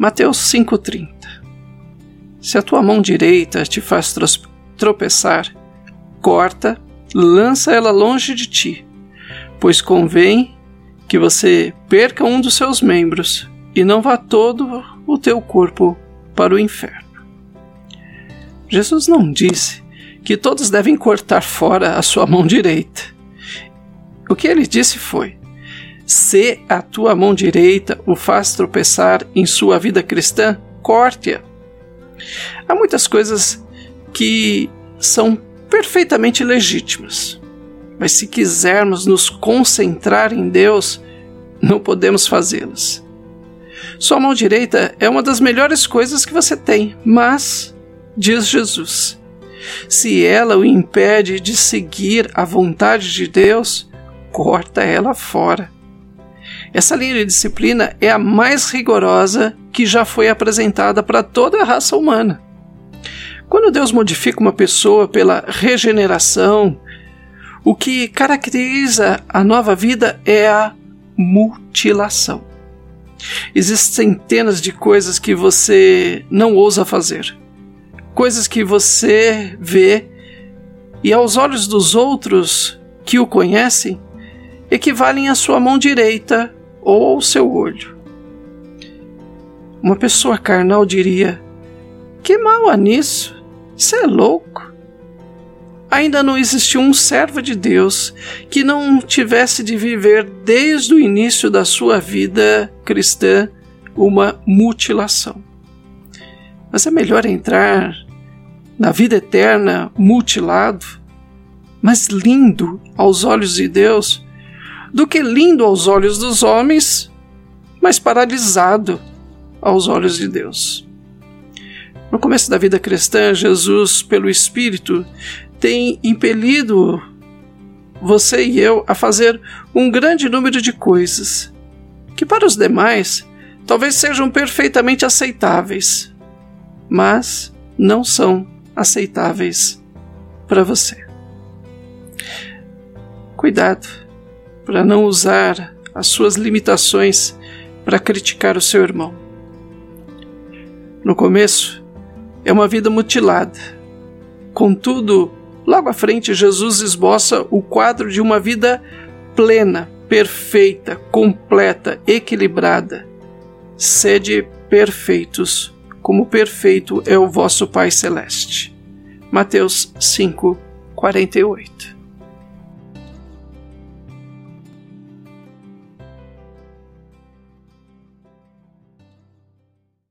Mateus 5,30 Se a tua mão direita te faz tropeçar, corta, lança ela longe de ti, pois convém que você perca um dos seus membros e não vá todo o teu corpo para o inferno. Jesus não disse que todos devem cortar fora a sua mão direita. O que ele disse foi: se a tua mão direita o faz tropeçar em sua vida cristã, corte-a. Há muitas coisas que são perfeitamente legítimas, mas se quisermos nos concentrar em Deus, não podemos fazê-las. Sua mão direita é uma das melhores coisas que você tem, mas, diz Jesus, se ela o impede de seguir a vontade de Deus, corta ela fora. Essa linha de disciplina é a mais rigorosa que já foi apresentada para toda a raça humana. Quando Deus modifica uma pessoa pela regeneração, o que caracteriza a nova vida é a mutilação. Existem centenas de coisas que você não ousa fazer, coisas que você vê e aos olhos dos outros que o conhecem equivalem à sua mão direita ou ao seu olho. Uma pessoa carnal diria: Que mal há nisso? Isso é louco. Ainda não existiu um servo de Deus que não tivesse de viver desde o início da sua vida cristã uma mutilação. Mas é melhor entrar na vida eterna mutilado, mas lindo aos olhos de Deus, do que lindo aos olhos dos homens, mas paralisado aos olhos de Deus. No começo da vida cristã, Jesus, pelo Espírito, tem impelido você e eu a fazer um grande número de coisas que para os demais talvez sejam perfeitamente aceitáveis, mas não são aceitáveis para você. Cuidado para não usar as suas limitações para criticar o seu irmão. No começo, é uma vida mutilada. Contudo, logo à frente, Jesus esboça o quadro de uma vida plena, perfeita, completa, equilibrada. Sede perfeitos, como perfeito é o vosso Pai Celeste. Mateus 5, 48